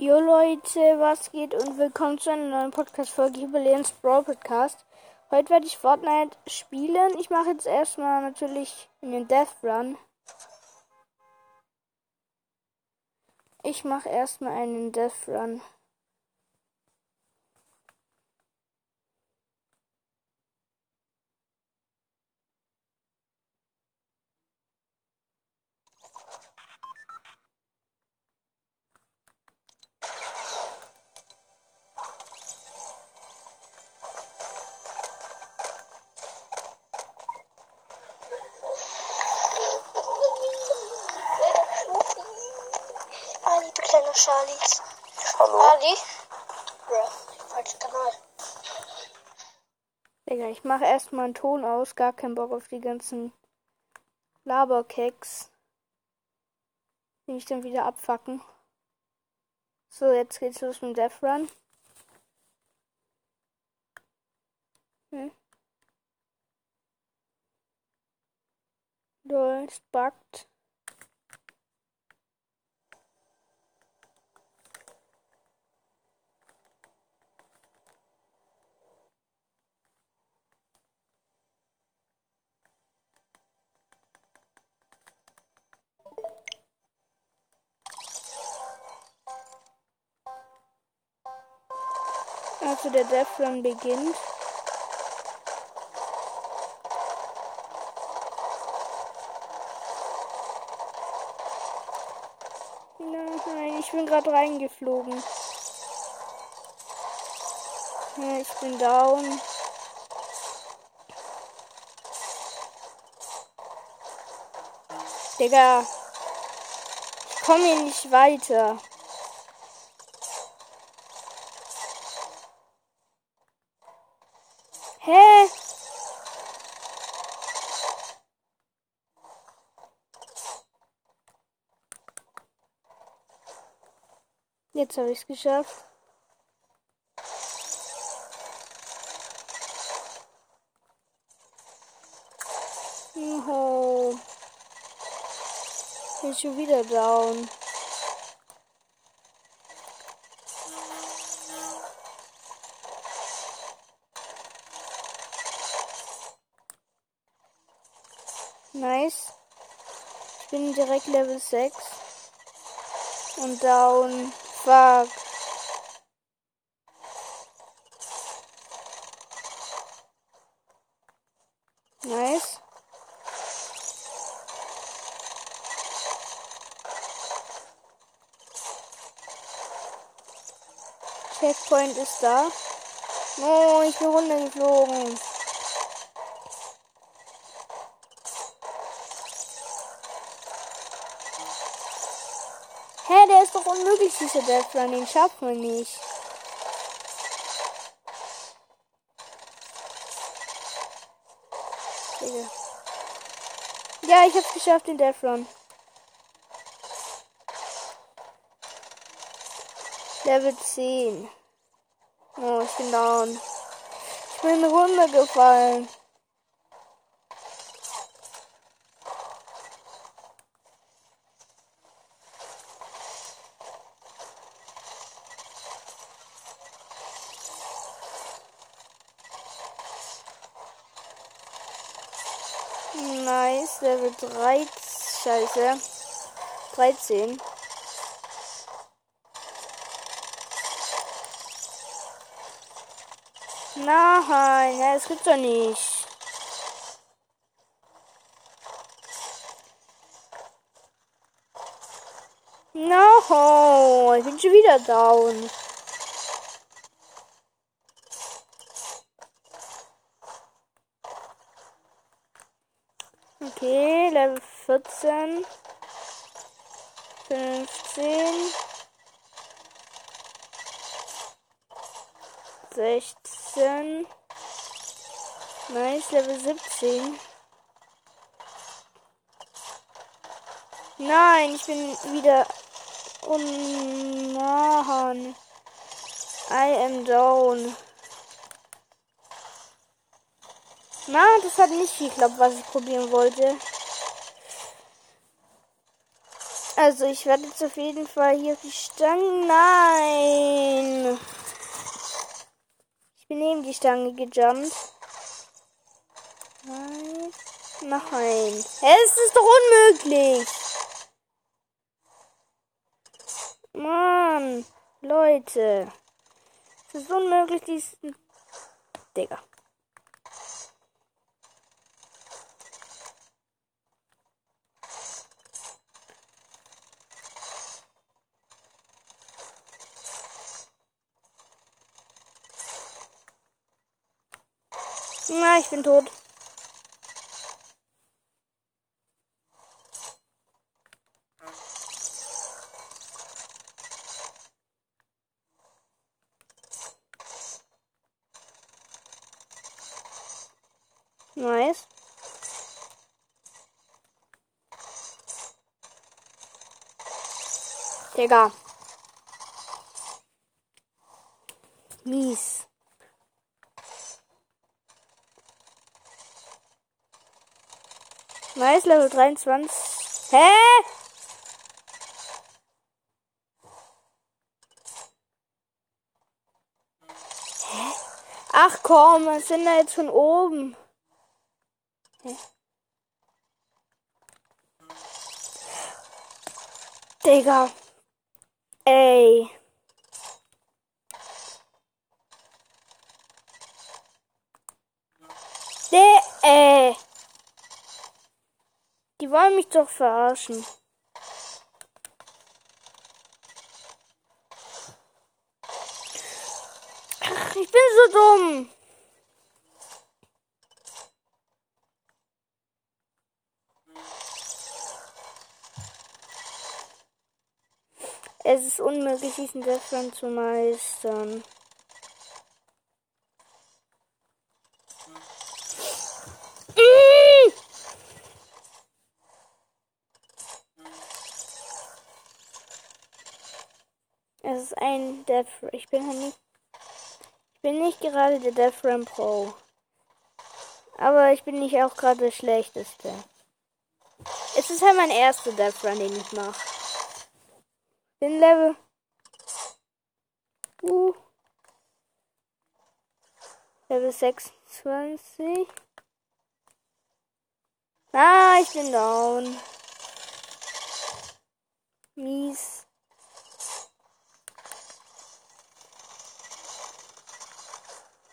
Jo Leute, was geht und willkommen zu einer neuen Podcast-Folge hier bei Brawl Podcast. Heute werde ich Fortnite spielen. Ich mache jetzt erstmal natürlich einen Death Run. Ich mache erstmal einen Death Run. Charlies. Hallo? Ali? Falscher Kanal. Digga, ich mache erstmal einen Ton aus. Gar keinen Bock auf die ganzen Laberkeks. Die mich dann wieder abfacken. So, jetzt geht's los mit dem Death Run. Hm. Lol, es buggt. Also der Death Run beginnt. Nein, ich bin gerade reingeflogen. Ich bin down. Digga. Ich komme hier nicht weiter. Hä? Jetzt habe ich es geschafft. Juhu. Bin schon wieder down. Nice. Ich bin direkt Level 6. Und down. Fuck. Nice. Checkpoint ist da. Oh, ich bin runtergeflogen. Hä, der ist doch unmöglich, dieser Death Run. Den schafft man nicht. Ja, ich hab's geschafft, den Death Run. Level 10. Oh, ich bin down. Ich bin runtergefallen. Level 3. Scheiße. 13. Nein, das gibt's doch nicht. No, ich bin schon wieder down. Okay, Level 14. 15. 16. Nice, Level 17. Nein, ich bin wieder unnahen. I am down. Na, das hat nicht geklappt, was ich probieren wollte. Also ich werde jetzt auf jeden Fall hier auf die Stange. Nein. Ich bin neben die Stange gejumpt. Nein. Nein. Es ist doch unmöglich. Mann. Leute. Es ist unmöglich, diesen... Digga. Na, ich bin tot. Nice. Digga. Mies. Nice, Level 23. Hä? Ach komm, was sind da jetzt von oben? Hä? Digga. Ey. De ey. Die wollen mich doch verarschen. Ach, ich bin so dumm. Es ist unmöglich, diesen Death zu meistern. Mm! Es ist ein Death. Ich bin halt nicht. Ich bin nicht gerade der Death Ram Pro. Aber ich bin nicht auch gerade der schlechteste. Es ist halt mein erster Death Run, den ich mache. Den Level. Uh. Level 26. Ah, ich bin down. Mies.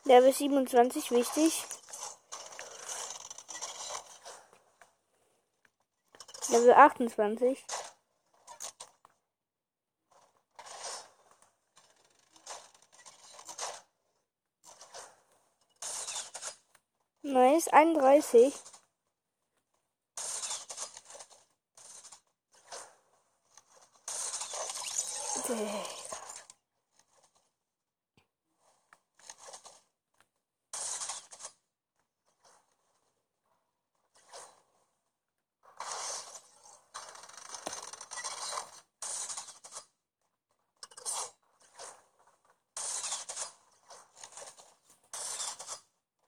Level 27, wichtig. Level 28. Nice, 31. Digga.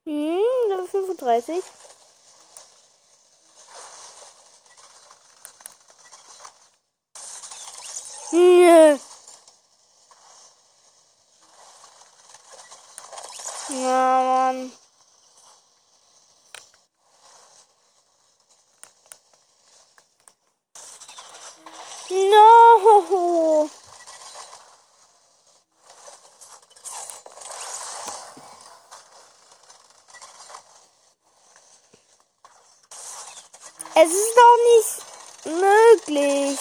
Hm, Level 35. Nö. Na, Mann. Möglich.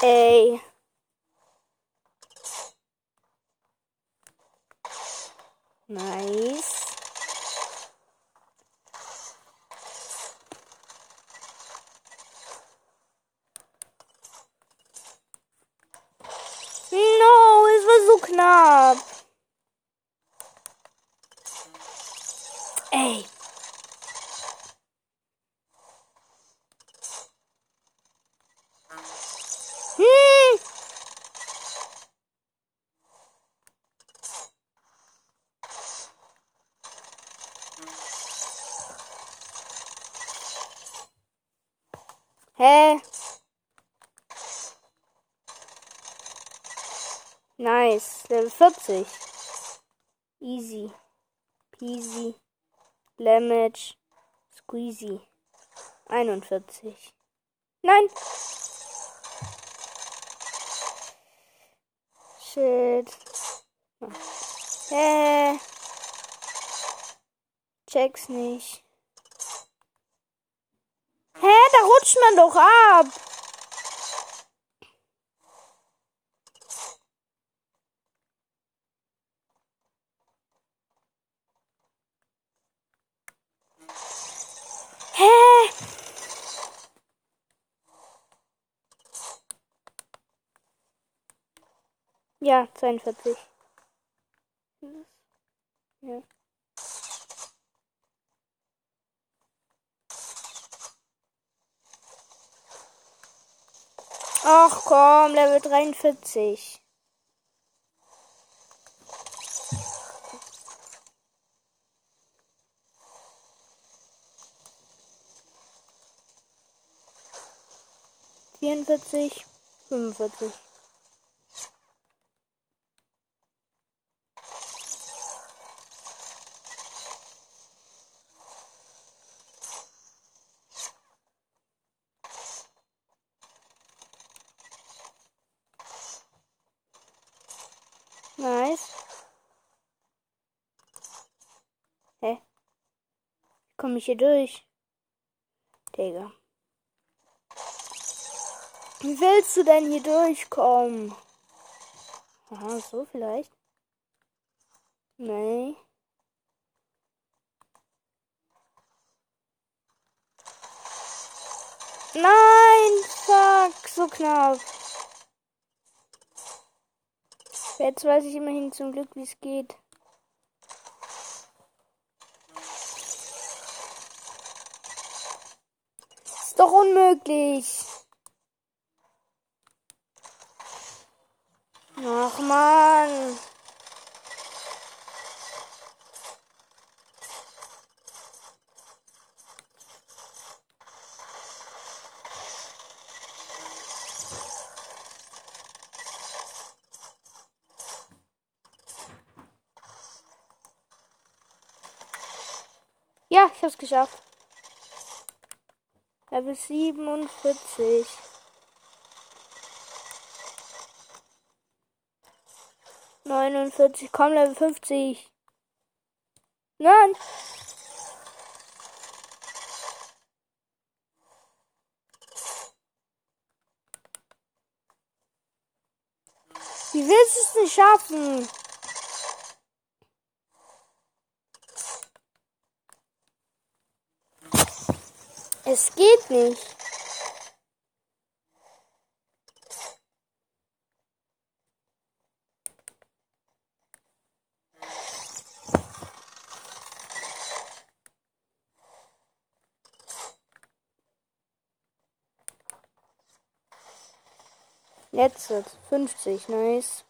Hm. 50. Easy. Peasy. Lemage. Squeezy. 41. Nein! Shit. Hä? Check's nicht. Hä? Da rutscht man doch ab! Ja, 42. Ja. Ach komm, Level 43. Vierundvierzig, fünfundvierzig. Nice. Hä? Komme ich hier durch? Digga. Wie willst du denn hier durchkommen? Aha, so vielleicht. Nee. Nein, fuck, so knapp. Jetzt weiß ich immerhin zum Glück, wie es geht. Doch unmöglich. Ach man. Ja, ich hab's geschafft. Level 47. Neunundvierzig, komm, Level 50. Nein. Wie willst du es denn schaffen? Es geht nicht. Jetzt 50, nice.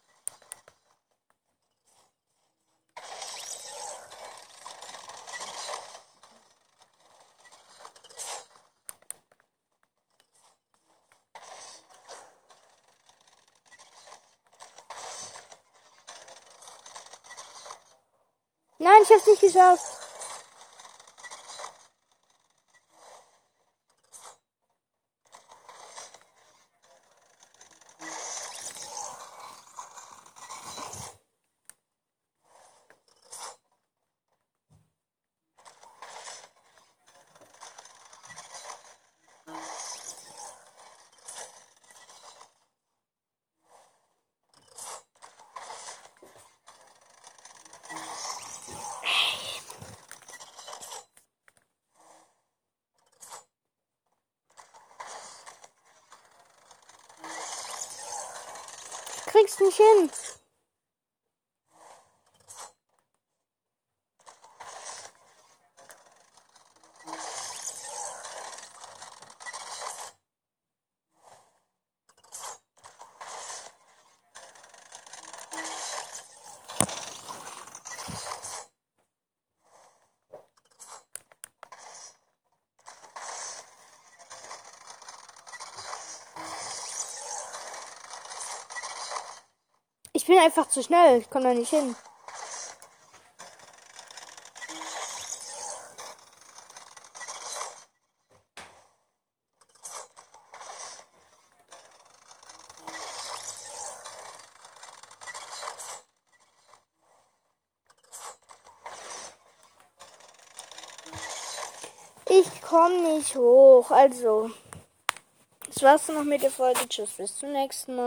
Nein, ich hab's nicht geschafft. Krieg's nicht hin. Ich bin einfach zu schnell. Ich komme da nicht hin. Ich komme nicht hoch. Also, das war's noch mit der Folge. Tschüss, bis zum nächsten Mal.